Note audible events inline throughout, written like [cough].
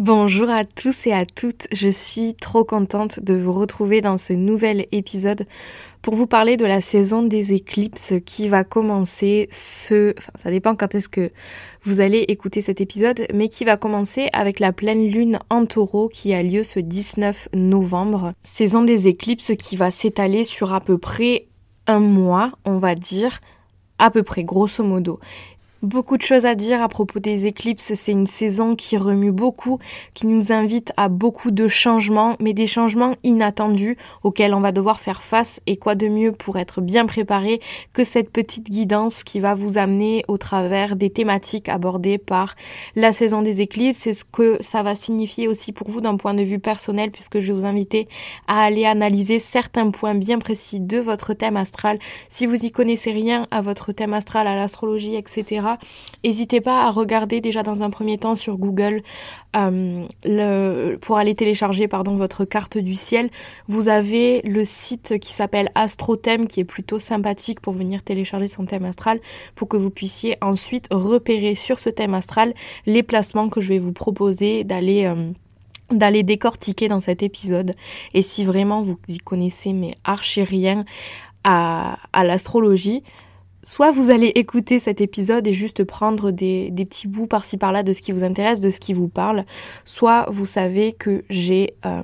Bonjour à tous et à toutes, je suis trop contente de vous retrouver dans ce nouvel épisode pour vous parler de la saison des éclipses qui va commencer ce... Enfin, ça dépend quand est-ce que vous allez écouter cet épisode, mais qui va commencer avec la pleine lune en taureau qui a lieu ce 19 novembre. Saison des éclipses qui va s'étaler sur à peu près un mois, on va dire, à peu près, grosso modo. Beaucoup de choses à dire à propos des éclipses. C'est une saison qui remue beaucoup, qui nous invite à beaucoup de changements, mais des changements inattendus auxquels on va devoir faire face. Et quoi de mieux pour être bien préparé que cette petite guidance qui va vous amener au travers des thématiques abordées par la saison des éclipses? Et ce que ça va signifier aussi pour vous d'un point de vue personnel puisque je vais vous inviter à aller analyser certains points bien précis de votre thème astral? Si vous y connaissez rien à votre thème astral, à l'astrologie, etc., N'hésitez pas à regarder déjà dans un premier temps sur Google euh, pour aller télécharger pardon, votre carte du ciel. Vous avez le site qui s'appelle AstroThème qui est plutôt sympathique pour venir télécharger son thème astral pour que vous puissiez ensuite repérer sur ce thème astral les placements que je vais vous proposer d'aller... Euh, décortiquer dans cet épisode. Et si vraiment vous y connaissez mais archi rien à l'astrologie, soit vous allez écouter cet épisode et juste prendre des, petits bouts par-ci par-là de ce qui vous intéresse, de ce qui vous parle, soit vous savez que j'ai euh,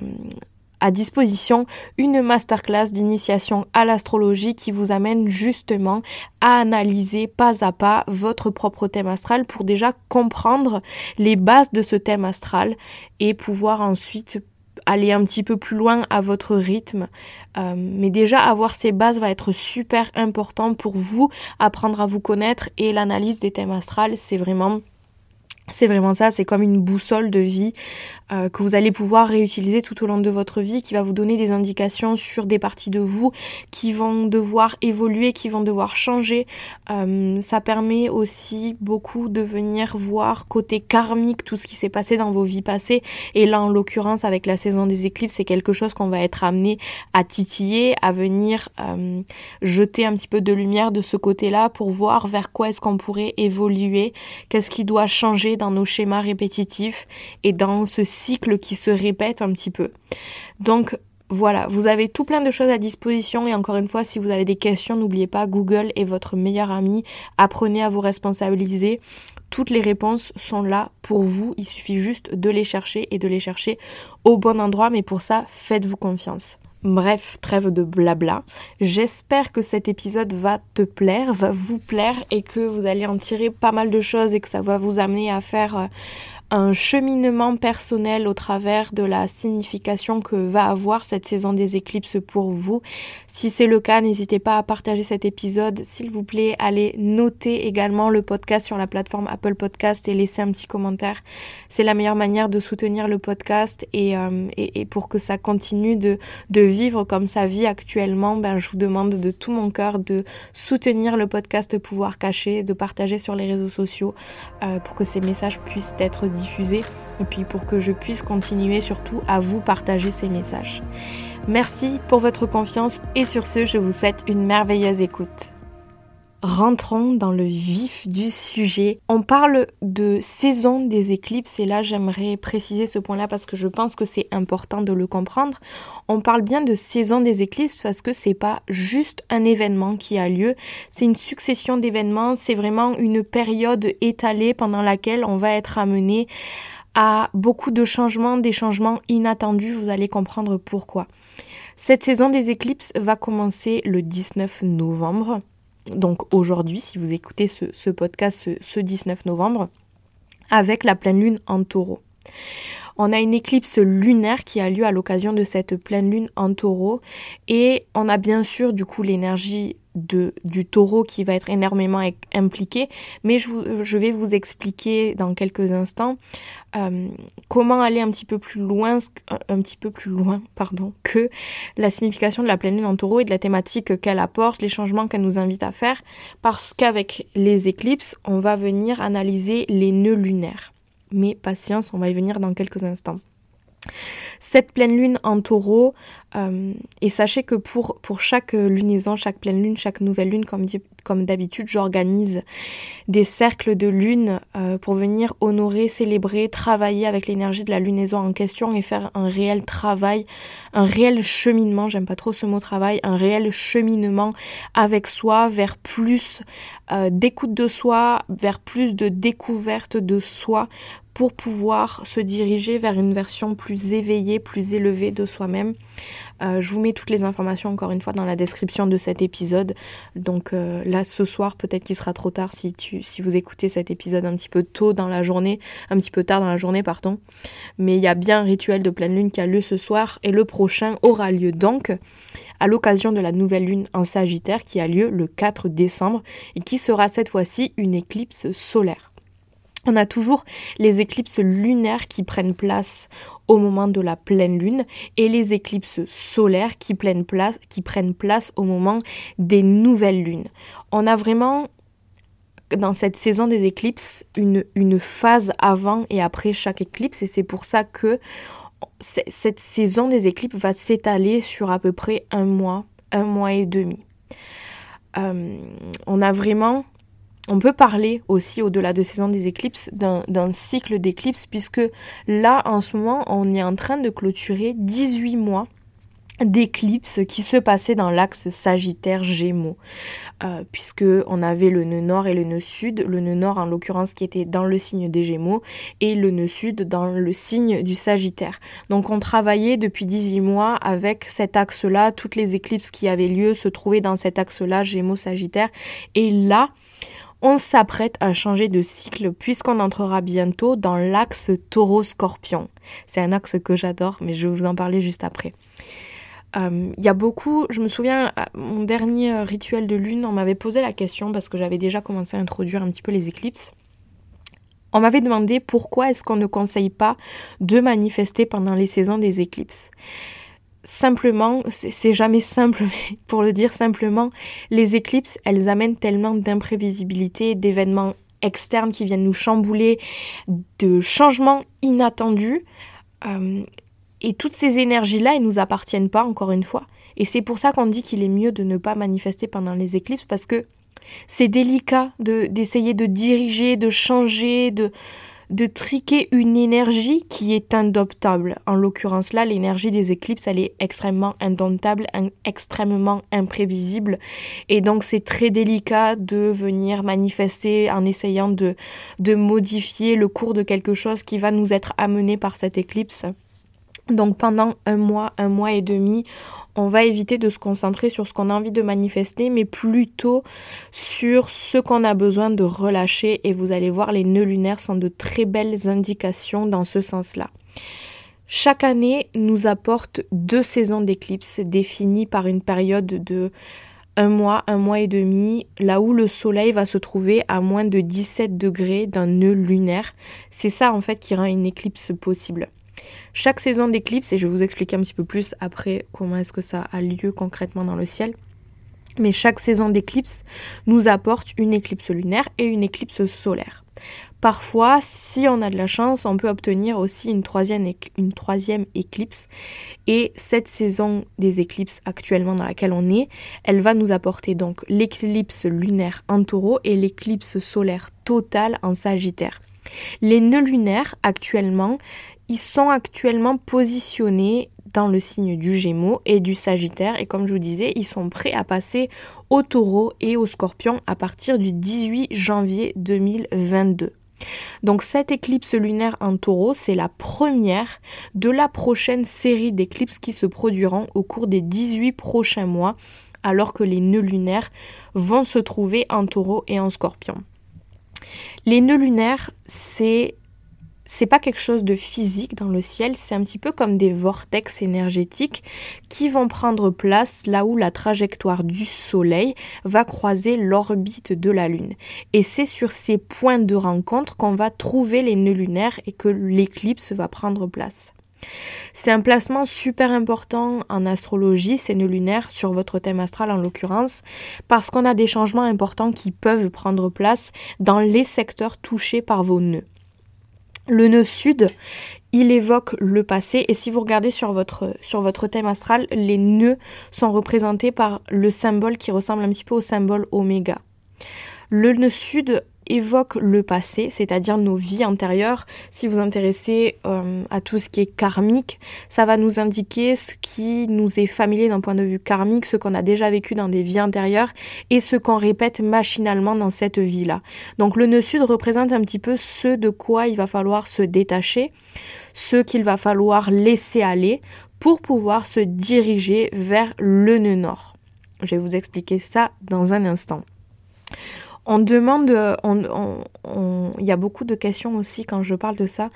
à disposition une masterclass d'initiation à l'astrologie qui vous amène justement à analyser pas à pas votre propre thème astral pour déjà comprendre les bases de ce thème astral et pouvoir ensuite aller un petit peu plus loin à votre rythme. Euh, mais déjà, avoir ces bases va être super important pour vous, apprendre à vous connaître et l'analyse des thèmes astrales, c'est vraiment c'est vraiment ça, c'est comme une boussole de vie euh, que vous allez pouvoir réutiliser tout au long de votre vie, qui va vous donner des indications sur des parties de vous qui vont devoir évoluer, qui vont devoir changer. Euh, ça permet aussi beaucoup de venir voir côté karmique tout ce qui s'est passé dans vos vies passées. Et là, en l'occurrence, avec la saison des éclipses, c'est quelque chose qu'on va être amené à titiller, à venir euh, jeter un petit peu de lumière de ce côté-là pour voir vers quoi est-ce qu'on pourrait évoluer, qu'est-ce qui doit changer dans nos schémas répétitifs et dans ce cycle qui se répète un petit peu. Donc voilà, vous avez tout plein de choses à disposition et encore une fois, si vous avez des questions, n'oubliez pas, Google est votre meilleur ami. Apprenez à vous responsabiliser. Toutes les réponses sont là pour vous. Il suffit juste de les chercher et de les chercher au bon endroit. Mais pour ça, faites-vous confiance. Bref, trêve de blabla. J'espère que cet épisode va te plaire, va vous plaire et que vous allez en tirer pas mal de choses et que ça va vous amener à faire euh, un cheminement personnel au travers de la signification que va avoir cette saison des éclipses pour vous. Si c'est le cas, n'hésitez pas à partager cet épisode. S'il vous plaît, allez noter également le podcast sur la plateforme Apple Podcast et laisser un petit commentaire. C'est la meilleure manière de soutenir le podcast et, euh, et, et, pour que ça continue de, de vivre comme sa vie actuellement, ben, je vous demande de tout mon cœur de soutenir le podcast Pouvoir Caché, de partager sur les réseaux sociaux euh, pour que ces messages puissent être diffuser et puis pour que je puisse continuer surtout à vous partager ces messages. Merci pour votre confiance et sur ce, je vous souhaite une merveilleuse écoute. Rentrons dans le vif du sujet. On parle de saison des éclipses et là j'aimerais préciser ce point-là parce que je pense que c'est important de le comprendre. On parle bien de saison des éclipses parce que c'est pas juste un événement qui a lieu, c'est une succession d'événements, c'est vraiment une période étalée pendant laquelle on va être amené à beaucoup de changements, des changements inattendus, vous allez comprendre pourquoi. Cette saison des éclipses va commencer le 19 novembre donc aujourd'hui, si vous écoutez ce, podcast ce, 19 novembre, avec la pleine lune en taureau. On a une éclipse lunaire qui a lieu à l'occasion de cette pleine lune en taureau et on a bien sûr du coup l'énergie de, du taureau qui va être énormément impliqué, mais je, vais vous expliquer dans quelques instants euh, comment aller un petit peu plus loin, un petit peu plus loin, pardon, que la signification de la lune en taureau et de la thématique qu'elle apporte, les changements qu'elle nous invite à faire, parce qu'avec les éclipses, on va venir analyser les nœuds lunaires. Mais patience, on va y venir dans quelques instants. Cette pleine lune en taureau, euh, et sachez que pour, pour chaque lunaison, chaque pleine lune, chaque nouvelle lune, comme, comme d'habitude, j'organise des cercles de lune euh, pour venir honorer, célébrer, travailler avec l'énergie de la lunaison en question et faire un réel travail, un réel cheminement, j'aime pas trop ce mot travail, un réel cheminement avec soi vers plus euh, d'écoute de soi, vers plus de découverte de soi pour pouvoir se diriger vers une version plus éveillée, plus élevée de soi-même. Euh, je vous mets toutes les informations encore une fois dans la description de cet épisode. Donc euh, là ce soir peut-être qu'il sera trop tard si, si vous écoutez cet épisode un petit peu tôt dans la journée, un petit peu tard dans la journée pardon. Mais il y a bien un rituel de pleine lune qui a lieu ce soir et le prochain aura lieu donc à l'occasion de la nouvelle lune en Sagittaire qui a lieu le 4 décembre et qui sera cette fois-ci une éclipse solaire. On a toujours les éclipses lunaires qui prennent place au moment de la pleine lune et les éclipses solaires qui prennent place, qui prennent place au moment des nouvelles lunes. On a vraiment dans cette saison des éclipses une, une phase avant et après chaque éclipse et c'est pour ça que cette saison des éclipses va s'étaler sur à peu près un mois, un mois et demi. Euh, on a vraiment on peut parler aussi, au-delà de saison des éclipses, d'un cycle d'éclipses, puisque là, en ce moment, on est en train de clôturer 18 mois d'éclipses qui se passaient dans l'axe Sagittaire Gémeaux, euh, puisque on avait le nœud nord et le nœud sud, le nœud nord en l'occurrence qui était dans le signe des Gémeaux et le nœud sud dans le signe du Sagittaire. Donc on travaillait depuis 18 mois avec cet axe-là, toutes les éclipses qui avaient lieu se trouvaient dans cet axe-là, Gémeaux Sagittaire, et là on s'apprête à changer de cycle puisqu'on entrera bientôt dans l'axe taureau-scorpion. C'est un axe que j'adore, mais je vais vous en parler juste après. Euh, il y a beaucoup, je me souviens, mon dernier rituel de lune, on m'avait posé la question parce que j'avais déjà commencé à introduire un petit peu les éclipses. On m'avait demandé pourquoi est-ce qu'on ne conseille pas de manifester pendant les saisons des éclipses simplement, c'est jamais simple, [laughs] mais pour le dire simplement, les éclipses, elles amènent tellement d'imprévisibilité, d'événements externes qui viennent nous chambouler, de changements inattendus. Euh, et toutes ces énergies-là, elles nous appartiennent pas, encore une fois. Et c'est pour ça qu'on dit qu'il est mieux de ne pas manifester pendant les éclipses, parce que c'est délicat d'essayer de diriger, de changer, de, de triquer une énergie qui est indomptable. En l'occurrence là, l'énergie des éclipses, elle est extrêmement indomptable, extrêmement imprévisible. Et donc c'est très délicat de venir manifester en essayant de, de modifier le cours de quelque chose qui va nous être amené par cette éclipse. Donc pendant un mois, un mois et demi, on va éviter de se concentrer sur ce qu'on a envie de manifester, mais plutôt sur ce qu'on a besoin de relâcher. Et vous allez voir, les nœuds lunaires sont de très belles indications dans ce sens-là. Chaque année nous apporte deux saisons d'éclipses définies par une période de un mois, un mois et demi, là où le soleil va se trouver à moins de 17 degrés d'un nœud lunaire. C'est ça en fait qui rend une éclipse possible. Chaque saison d'éclipse, et je vais vous expliquer un petit peu plus après comment est-ce que ça a lieu concrètement dans le ciel, mais chaque saison d'éclipse nous apporte une éclipse lunaire et une éclipse solaire. Parfois, si on a de la chance, on peut obtenir aussi une troisième, une troisième éclipse. Et cette saison des éclipses actuellement dans laquelle on est, elle va nous apporter donc l'éclipse lunaire en taureau et l'éclipse solaire totale en sagittaire. Les nœuds lunaires actuellement, ils sont actuellement positionnés dans le signe du Gémeaux et du Sagittaire et comme je vous disais, ils sont prêts à passer au Taureau et au Scorpion à partir du 18 janvier 2022. Donc cette éclipse lunaire en taureau, c'est la première de la prochaine série d'éclipses qui se produiront au cours des 18 prochains mois, alors que les nœuds lunaires vont se trouver en taureau et en scorpion. Les nœuds lunaires, c'est c'est pas quelque chose de physique dans le ciel, c'est un petit peu comme des vortex énergétiques qui vont prendre place là où la trajectoire du Soleil va croiser l'orbite de la Lune. Et c'est sur ces points de rencontre qu'on va trouver les nœuds lunaires et que l'éclipse va prendre place. C'est un placement super important en astrologie, ces nœuds lunaires, sur votre thème astral en l'occurrence, parce qu'on a des changements importants qui peuvent prendre place dans les secteurs touchés par vos nœuds. Le nœud sud, il évoque le passé et si vous regardez sur votre, thème astral, les nœuds sont représentés par le symbole qui ressemble un petit peu au symbole oméga. Le nœud sud évoque le passé, c'est-à-dire nos vies antérieures. Si vous intéressez euh, à tout ce qui est karmique, ça va nous indiquer ce qui nous est familier d'un point de vue karmique, ce qu'on a déjà vécu dans des vies antérieures et ce qu'on répète machinalement dans cette vie-là. Donc le nœud sud représente un petit peu ce de quoi il va falloir se détacher, ce qu'il va falloir laisser aller pour pouvoir se diriger vers le nœud nord. Je vais vous expliquer ça dans un instant. On demande, il y a beaucoup de questions aussi quand je parle de ça,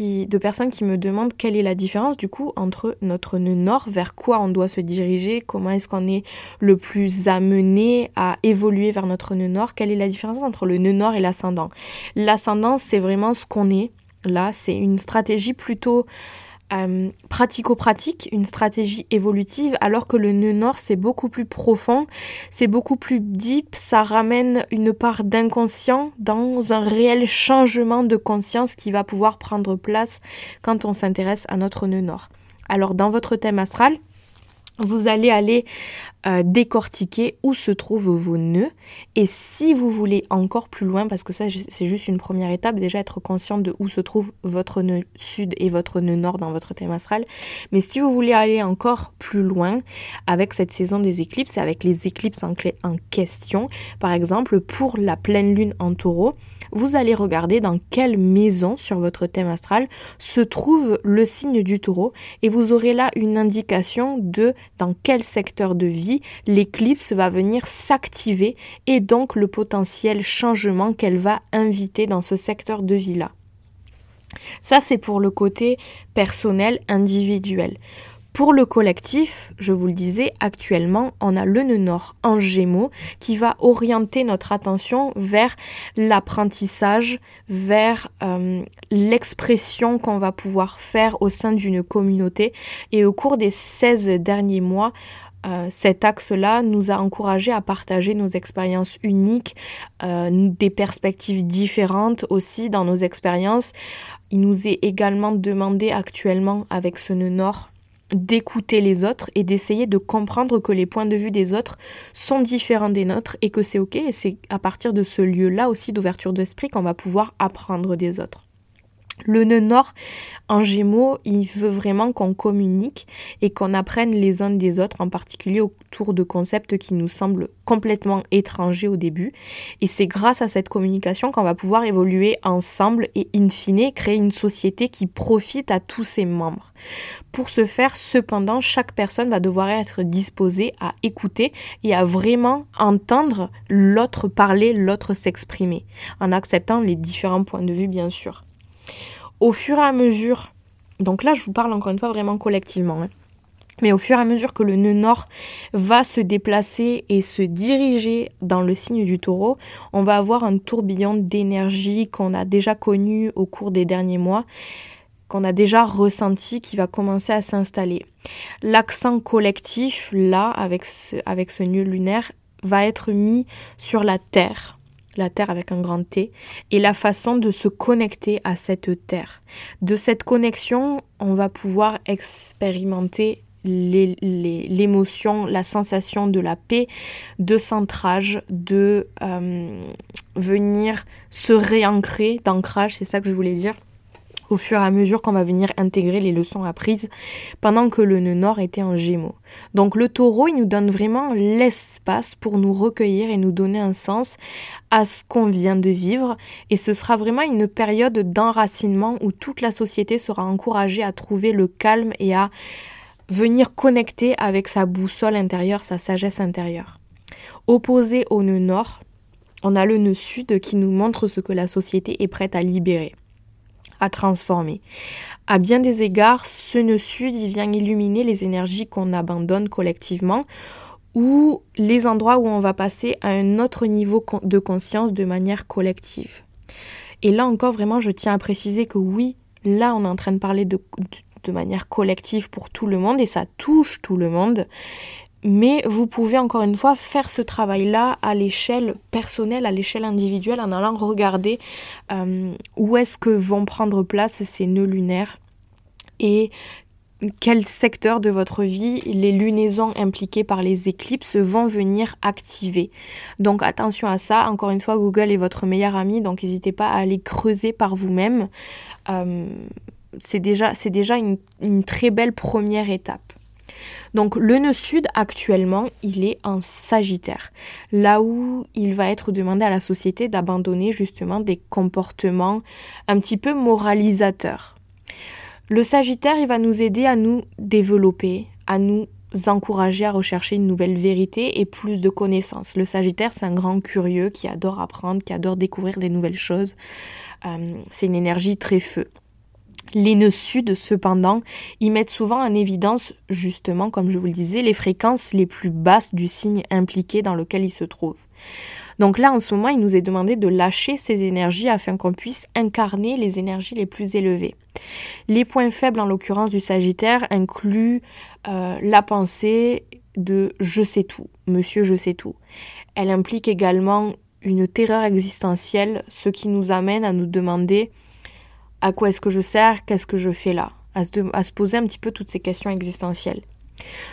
de personnes qui me demandent quelle est la différence du coup entre notre nœud nord, vers quoi on doit se diriger, comment est-ce qu'on est le plus amené à évoluer vers notre nœud nord, quelle est la différence entre le nœud nord et l'ascendant. L'ascendant, c'est vraiment ce qu'on est. Là, c'est une stratégie plutôt euh, pratico-pratique, une stratégie évolutive, alors que le nœud nord, c'est beaucoup plus profond, c'est beaucoup plus deep, ça ramène une part d'inconscient dans un réel changement de conscience qui va pouvoir prendre place quand on s'intéresse à notre nœud nord. Alors dans votre thème astral, vous allez aller euh, décortiquer où se trouvent vos nœuds. Et si vous voulez encore plus loin, parce que ça c'est juste une première étape, déjà être conscient de où se trouve votre nœud sud et votre nœud nord dans votre thème astral. Mais si vous voulez aller encore plus loin avec cette saison des éclipses et avec les éclipses en, en question, par exemple pour la pleine lune en taureau, vous allez regarder dans quelle maison sur votre thème astral se trouve le signe du taureau et vous aurez là une indication de dans quel secteur de vie l'éclipse va venir s'activer et donc le potentiel changement qu'elle va inviter dans ce secteur de vie-là. Ça, c'est pour le côté personnel, individuel. Pour le collectif, je vous le disais, actuellement, on a le nœud nord en gémeaux qui va orienter notre attention vers l'apprentissage, vers euh, l'expression qu'on va pouvoir faire au sein d'une communauté. Et au cours des 16 derniers mois, euh, cet axe-là nous a encouragé à partager nos expériences uniques, euh, des perspectives différentes aussi dans nos expériences. Il nous est également demandé actuellement avec ce nœud nord d'écouter les autres et d'essayer de comprendre que les points de vue des autres sont différents des nôtres et que c'est ok et c'est à partir de ce lieu-là aussi d'ouverture d'esprit qu'on va pouvoir apprendre des autres. Le nœud nord en gémeaux, il veut vraiment qu'on communique et qu'on apprenne les uns des autres, en particulier autour de concepts qui nous semblent complètement étrangers au début. Et c'est grâce à cette communication qu'on va pouvoir évoluer ensemble et in fine créer une société qui profite à tous ses membres. Pour ce faire, cependant, chaque personne va devoir être disposée à écouter et à vraiment entendre l'autre parler, l'autre s'exprimer, en acceptant les différents points de vue bien sûr. Au fur et à mesure, donc là je vous parle encore une fois vraiment collectivement, hein, mais au fur et à mesure que le nœud nord va se déplacer et se diriger dans le signe du taureau, on va avoir un tourbillon d'énergie qu'on a déjà connu au cours des derniers mois qu'on a déjà ressenti qui va commencer à s'installer. L'accent collectif, là, avec avec ce nœud lunaire, va être mis sur la Terre, la Terre avec un grand T, et la façon de se connecter à cette Terre. De cette connexion, on va pouvoir expérimenter l'émotion, la sensation de la paix, de centrage, de euh, venir se réancrer, d'ancrage, c'est ça que je voulais dire au fur et à mesure qu'on va venir intégrer les leçons apprises pendant que le nœud nord était en gémeaux. Donc le taureau, il nous donne vraiment l'espace pour nous recueillir et nous donner un sens à ce qu'on vient de vivre et ce sera vraiment une période d'enracinement où toute la société sera encouragée à trouver le calme et à venir connecter avec sa boussole intérieure, sa sagesse intérieure. Opposé au nœud nord, on a le nœud sud qui nous montre ce que la société est prête à libérer. À transformer. À bien des égards, ce nœud sud, il vient illuminer les énergies qu'on abandonne collectivement ou les endroits où on va passer à un autre niveau de conscience de manière collective. Et là encore, vraiment, je tiens à préciser que oui, là, on est en train de parler de, de manière collective pour tout le monde et ça touche tout le monde. Mais vous pouvez encore une fois faire ce travail-là à l'échelle personnelle, à l'échelle individuelle, en allant regarder euh, où est-ce que vont prendre place ces nœuds lunaires et quel secteur de votre vie les lunaisons impliquées par les éclipses vont venir activer. Donc attention à ça, encore une fois, Google est votre meilleur ami, donc n'hésitez pas à aller creuser par vous-même. Euh, c'est déjà, déjà une très belle première étape. Donc le nœud sud actuellement, il est en Sagittaire, là où il va être demandé à la société d'abandonner justement des comportements un petit peu moralisateurs. Le Sagittaire, il va nous aider à nous développer, à nous encourager à rechercher une nouvelle vérité et plus de connaissances. Le Sagittaire, c'est un grand curieux qui adore apprendre, qui adore découvrir des nouvelles choses. Euh, c'est une énergie très feu. Les nœuds sud, cependant, y mettent souvent en évidence, justement, comme je vous le disais, les fréquences les plus basses du signe impliqué dans lequel il se trouve. Donc là, en ce moment, il nous est demandé de lâcher ces énergies afin qu'on puisse incarner les énergies les plus élevées. Les points faibles, en l'occurrence du Sagittaire, incluent euh, la pensée de je sais tout, monsieur je sais tout. Elle implique également une terreur existentielle, ce qui nous amène à nous demander à quoi est-ce que je sers, qu'est-ce que je fais là, à se, poser un petit peu toutes ces questions existentielles.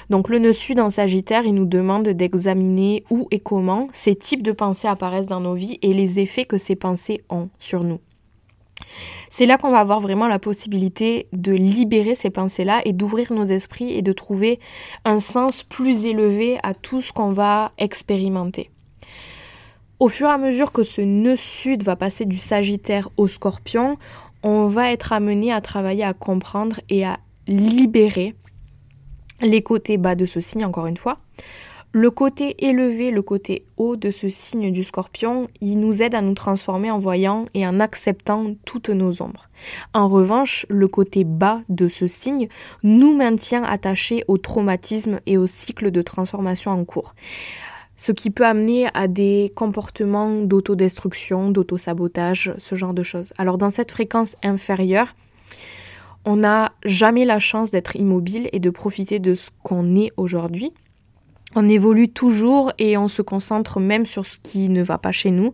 Donc le nœud sud en Sagittaire, il nous demande d'examiner où et comment ces types de pensées apparaissent dans nos vies et les effets que ces pensées ont sur nous. C'est là qu'on va avoir vraiment la possibilité de libérer ces pensées-là et d'ouvrir nos esprits et de trouver un sens plus élevé à tout ce qu'on va expérimenter. Au fur et à mesure que ce nœud sud va passer du Sagittaire au Scorpion, on va être amené à travailler à comprendre et à libérer les côtés bas de ce signe, encore une fois. Le côté élevé, le côté haut de ce signe du scorpion, il nous aide à nous transformer en voyant et en acceptant toutes nos ombres. En revanche, le côté bas de ce signe nous maintient attachés au traumatisme et au cycle de transformation en cours ce qui peut amener à des comportements d'autodestruction, d'autosabotage, ce genre de choses. Alors dans cette fréquence inférieure, on n'a jamais la chance d'être immobile et de profiter de ce qu'on est aujourd'hui. On évolue toujours et on se concentre même sur ce qui ne va pas chez nous.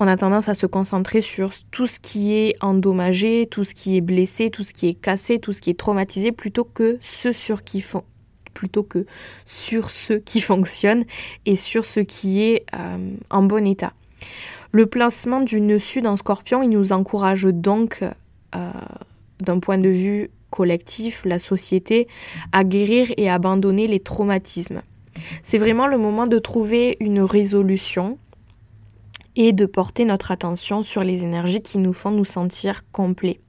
On a tendance à se concentrer sur tout ce qui est endommagé, tout ce qui est blessé, tout ce qui est cassé, tout ce qui est traumatisé, plutôt que ce sur qui plutôt que sur ce qui fonctionne et sur ce qui est euh, en bon état. Le placement du nœud sud en scorpion, il nous encourage donc, euh, d'un point de vue collectif, la société, à guérir et abandonner les traumatismes. C'est vraiment le moment de trouver une résolution et de porter notre attention sur les énergies qui nous font nous sentir complets.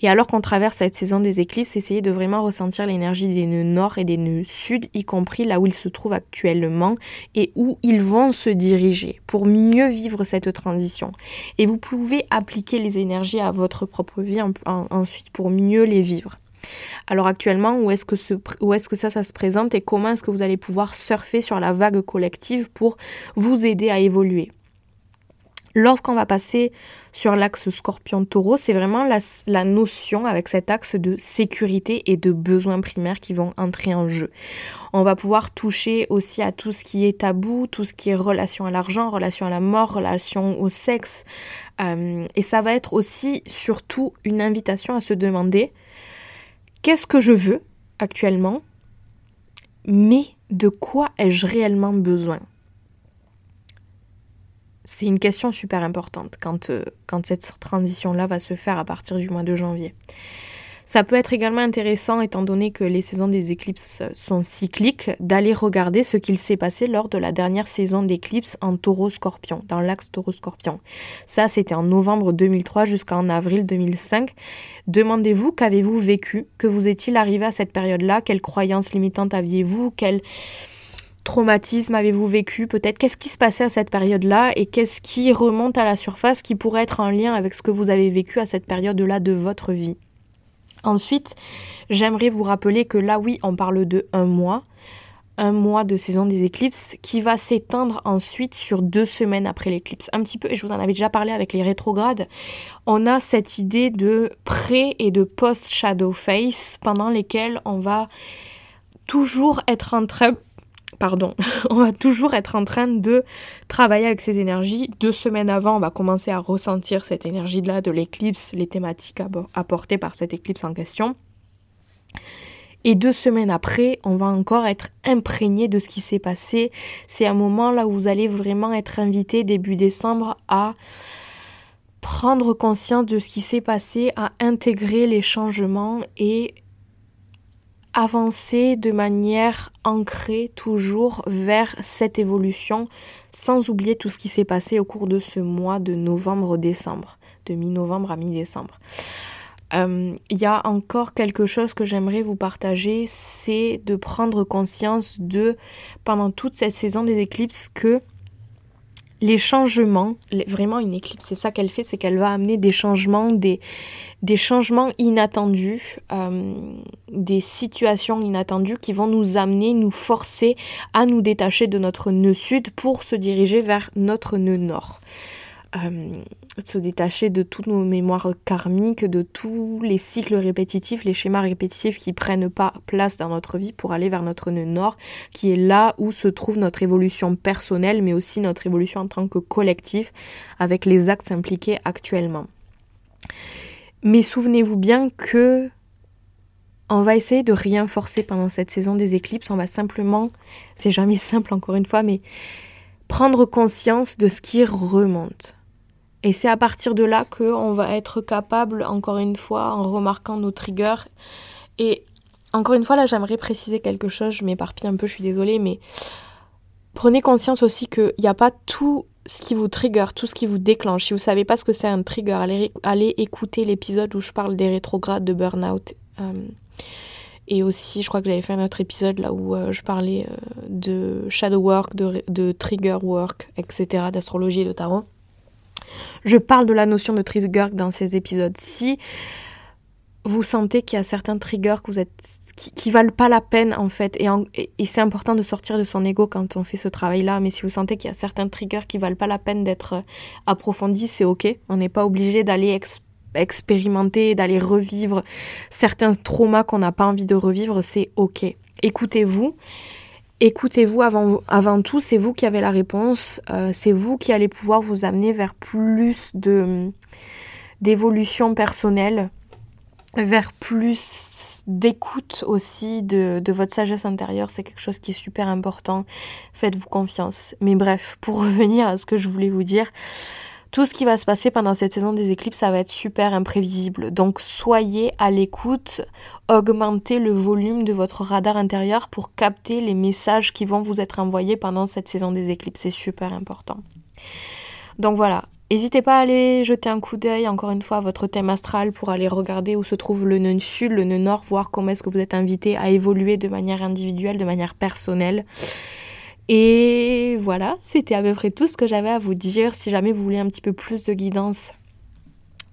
Et alors qu'on traverse cette saison des éclipses, essayez de vraiment ressentir l'énergie des nœuds nord et des nœuds sud, y compris là où ils se trouvent actuellement et où ils vont se diriger pour mieux vivre cette transition. Et vous pouvez appliquer les énergies à votre propre vie ensuite pour mieux les vivre. Alors actuellement, où est-ce que, ça se présente et comment est-ce que vous allez pouvoir surfer sur la vague collective pour vous aider à évoluer? Lorsqu'on va passer sur l'axe scorpion-taureau, c'est vraiment la, notion avec cet axe de sécurité et de besoins primaires qui vont entrer en jeu. On va pouvoir toucher aussi à tout ce qui est tabou, tout ce qui est relation à l'argent, relation à la mort, relation au sexe. Euh, et ça va être aussi surtout une invitation à se demander qu'est-ce que je veux actuellement, mais de quoi ai-je réellement besoin? C'est une question super importante quand, euh, quand cette transition-là va se faire à partir du mois de janvier. Ça peut être également intéressant, étant donné que les saisons des éclipses sont cycliques, d'aller regarder ce qu'il s'est passé lors de la dernière saison d'éclipse en taureau-scorpion, dans l'axe taureau-scorpion. Ça, c'était en novembre 2003 jusqu'en avril 2005. Demandez-vous qu'avez-vous vécu, que vous est-il arrivé à cette période-là, quelles croyances limitantes aviez-vous, quelles traumatisme avez-vous vécu peut-être? Qu'est-ce qui se passait à cette période-là et qu'est-ce qui remonte à la surface qui pourrait être en lien avec ce que vous avez vécu à cette période-là de votre vie? Ensuite, j'aimerais vous rappeler que là, oui, on parle de un mois, un mois de saison des éclipses qui va s'étendre ensuite sur deux semaines après l'éclipse. Un petit peu, et je vous en avais déjà parlé avec les rétrogrades, on a cette idée de pré et de post-shadow face pendant lesquels on va toujours être en train pardon, [laughs] on va toujours être en train de travailler avec ces énergies. Deux semaines avant, on va commencer à ressentir cette énergie-là de l'éclipse, les thématiques apportées par cette éclipse en question. Et deux semaines après, on va encore être imprégné de ce qui s'est passé. C'est un moment là où vous allez vraiment être invité début décembre à prendre conscience de ce qui s'est passé, à intégrer les changements et avancer de manière ancrée toujours vers cette évolution sans oublier tout ce qui s'est passé au cours de ce mois de novembre-décembre, de mi-novembre à mi-décembre. Euh, il y a encore quelque chose que j'aimerais vous partager, c'est de prendre conscience de, pendant toute cette saison des éclipses, que les changements, vraiment une éclipse, c'est ça qu'elle fait, c'est qu'elle va amener des changements, des, des changements inattendus, euh, des situations inattendues qui vont nous amener, nous forcer à nous détacher de notre nœud sud pour se diriger vers notre nœud nord. Euh, se détacher de toutes nos mémoires karmiques, de tous les cycles répétitifs, les schémas répétitifs qui prennent pas place dans notre vie pour aller vers notre nœud nord, qui est là où se trouve notre évolution personnelle, mais aussi notre évolution en tant que collectif, avec les axes impliqués actuellement. Mais souvenez-vous bien que on va essayer de rien forcer pendant cette saison des éclipses, on va simplement, c'est jamais [laughs] simple encore une fois, mais prendre conscience de ce qui remonte. Et c'est à partir de là qu'on va être capable, encore une fois, en remarquant nos triggers. Et encore une fois, là, j'aimerais préciser quelque chose, je m'éparpille un peu, je suis désolée, mais prenez conscience aussi qu'il n'y a pas tout ce qui vous trigger, tout ce qui vous déclenche. Si vous ne savez pas ce que c'est un trigger, allez, écouter l'épisode où je parle des rétrogrades de burn-out. Euh, et aussi, je crois que j'avais fait un autre épisode là où euh, je parlais euh, de shadow work, de, de trigger work, etc., d'astrologie et de tarot. Je parle de la notion de trigger dans ces épisodes. Si vous sentez qu'il y a certains triggers que vous êtes, qui, valent pas la peine en fait, et, et, c'est important de sortir de son ego quand on fait ce travail-là, mais si vous sentez qu'il y a certains triggers qui valent pas la peine d'être euh, approfondis, c'est ok. On n'est pas obligé d'aller expérimenter, d'aller revivre certains traumas qu'on n'a pas envie de revivre, c'est ok. Écoutez-vous écoutez-vous avant, tout, c'est vous qui avez la réponse, euh, c'est vous qui allez pouvoir vous amener vers plus de d'évolution personnelle, vers plus d'écoute aussi de, de votre sagesse intérieure, c'est quelque chose qui est super important, faites-vous confiance. Mais bref, pour [laughs] revenir à ce que je voulais vous dire, tout ce qui va se passer pendant cette saison des éclipses, ça va être super imprévisible. Donc soyez à l'écoute, augmentez le volume de votre radar intérieur pour capter les messages qui vont vous être envoyés pendant cette saison des éclipses. C'est super important. Donc voilà, N'hésitez pas à aller jeter un coup d'œil encore une fois à votre thème astral pour aller regarder où se trouve le nœud sud, le nœud nord, voir comment est-ce que vous êtes invité à évoluer de manière individuelle, de manière personnelle. Et voilà, c'était à peu près tout ce que j'avais à vous dire. Si jamais vous voulez un petit peu plus de guidance,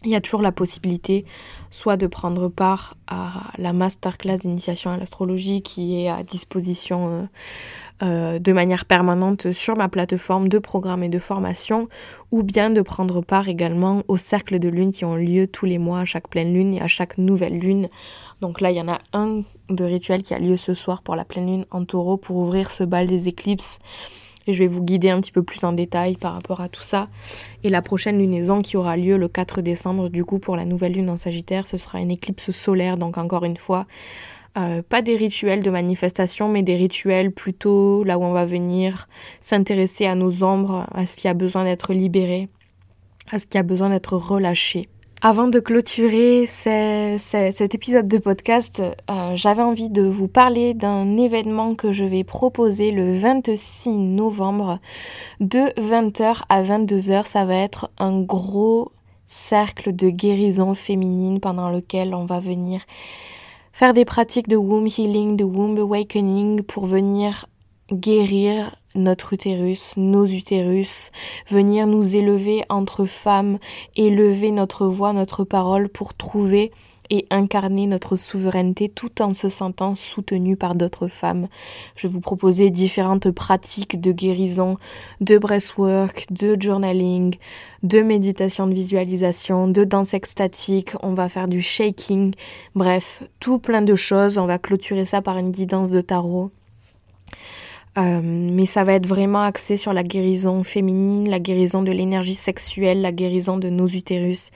il y a toujours la possibilité soit de prendre part à la masterclass d'initiation à l'astrologie qui est à disposition euh, euh, de manière permanente sur ma plateforme de programme et de formation, ou bien de prendre part également aux cercles de lune qui ont lieu tous les mois à chaque pleine lune et à chaque nouvelle lune. Donc là, il y en a un de rituel qui a lieu ce soir pour la pleine lune en taureau pour ouvrir ce bal des éclipses. Et je vais vous guider un petit peu plus en détail par rapport à tout ça. Et la prochaine lunaison qui aura lieu le 4 décembre, du coup, pour la nouvelle lune en Sagittaire, ce sera une éclipse solaire. Donc encore une fois, euh, pas des rituels de manifestation, mais des rituels plutôt là où on va venir s'intéresser à nos ombres, à ce qui a besoin d'être libéré, à ce qui a besoin d'être relâché. Avant de clôturer cet épisode de podcast, euh, j'avais envie de vous parler d'un événement que je vais proposer le 26 novembre de 20h à 22h. Ça va être un gros cercle de guérison féminine pendant lequel on va venir faire des pratiques de womb healing, de womb awakening pour venir guérir notre utérus, nos utérus, venir nous élever entre femmes, élever notre voix, notre parole pour trouver et incarner notre souveraineté tout en se sentant soutenu par d'autres femmes. Je vais vous proposer différentes pratiques de guérison, de breathwork, de journaling, de méditation de visualisation, de danse extatique, on va faire du shaking, bref, tout plein de choses. On va clôturer ça par une guidance de tarot. Euh, mais ça va être vraiment axé sur la guérison féminine, la guérison de l'énergie sexuelle, la guérison de nos utérus.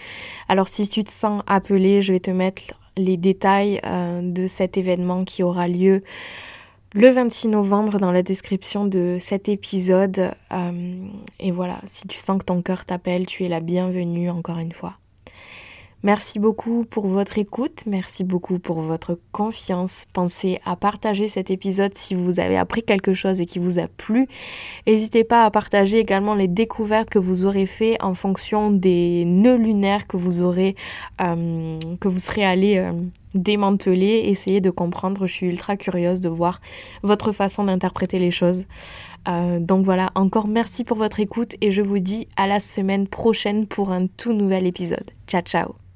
Alors si tu te sens appelé, je vais te mettre les détails euh, de cet événement qui aura lieu le 26 novembre dans la description de cet épisode. Euh, et voilà, si tu sens que ton cœur t'appelle, tu es la bienvenue encore une fois. Merci beaucoup pour votre écoute, merci beaucoup pour votre confiance. Pensez à partager cet épisode si vous avez appris quelque chose et qui vous a plu. N'hésitez pas à partager également les découvertes que vous aurez fait en fonction des nœuds lunaires que vous aurez, euh, que vous serez allé euh, démanteler, essayer de comprendre. Je suis ultra curieuse de voir votre façon d'interpréter les choses. Euh, donc voilà, encore merci pour votre écoute et je vous dis à la semaine prochaine pour un tout nouvel épisode. Ciao ciao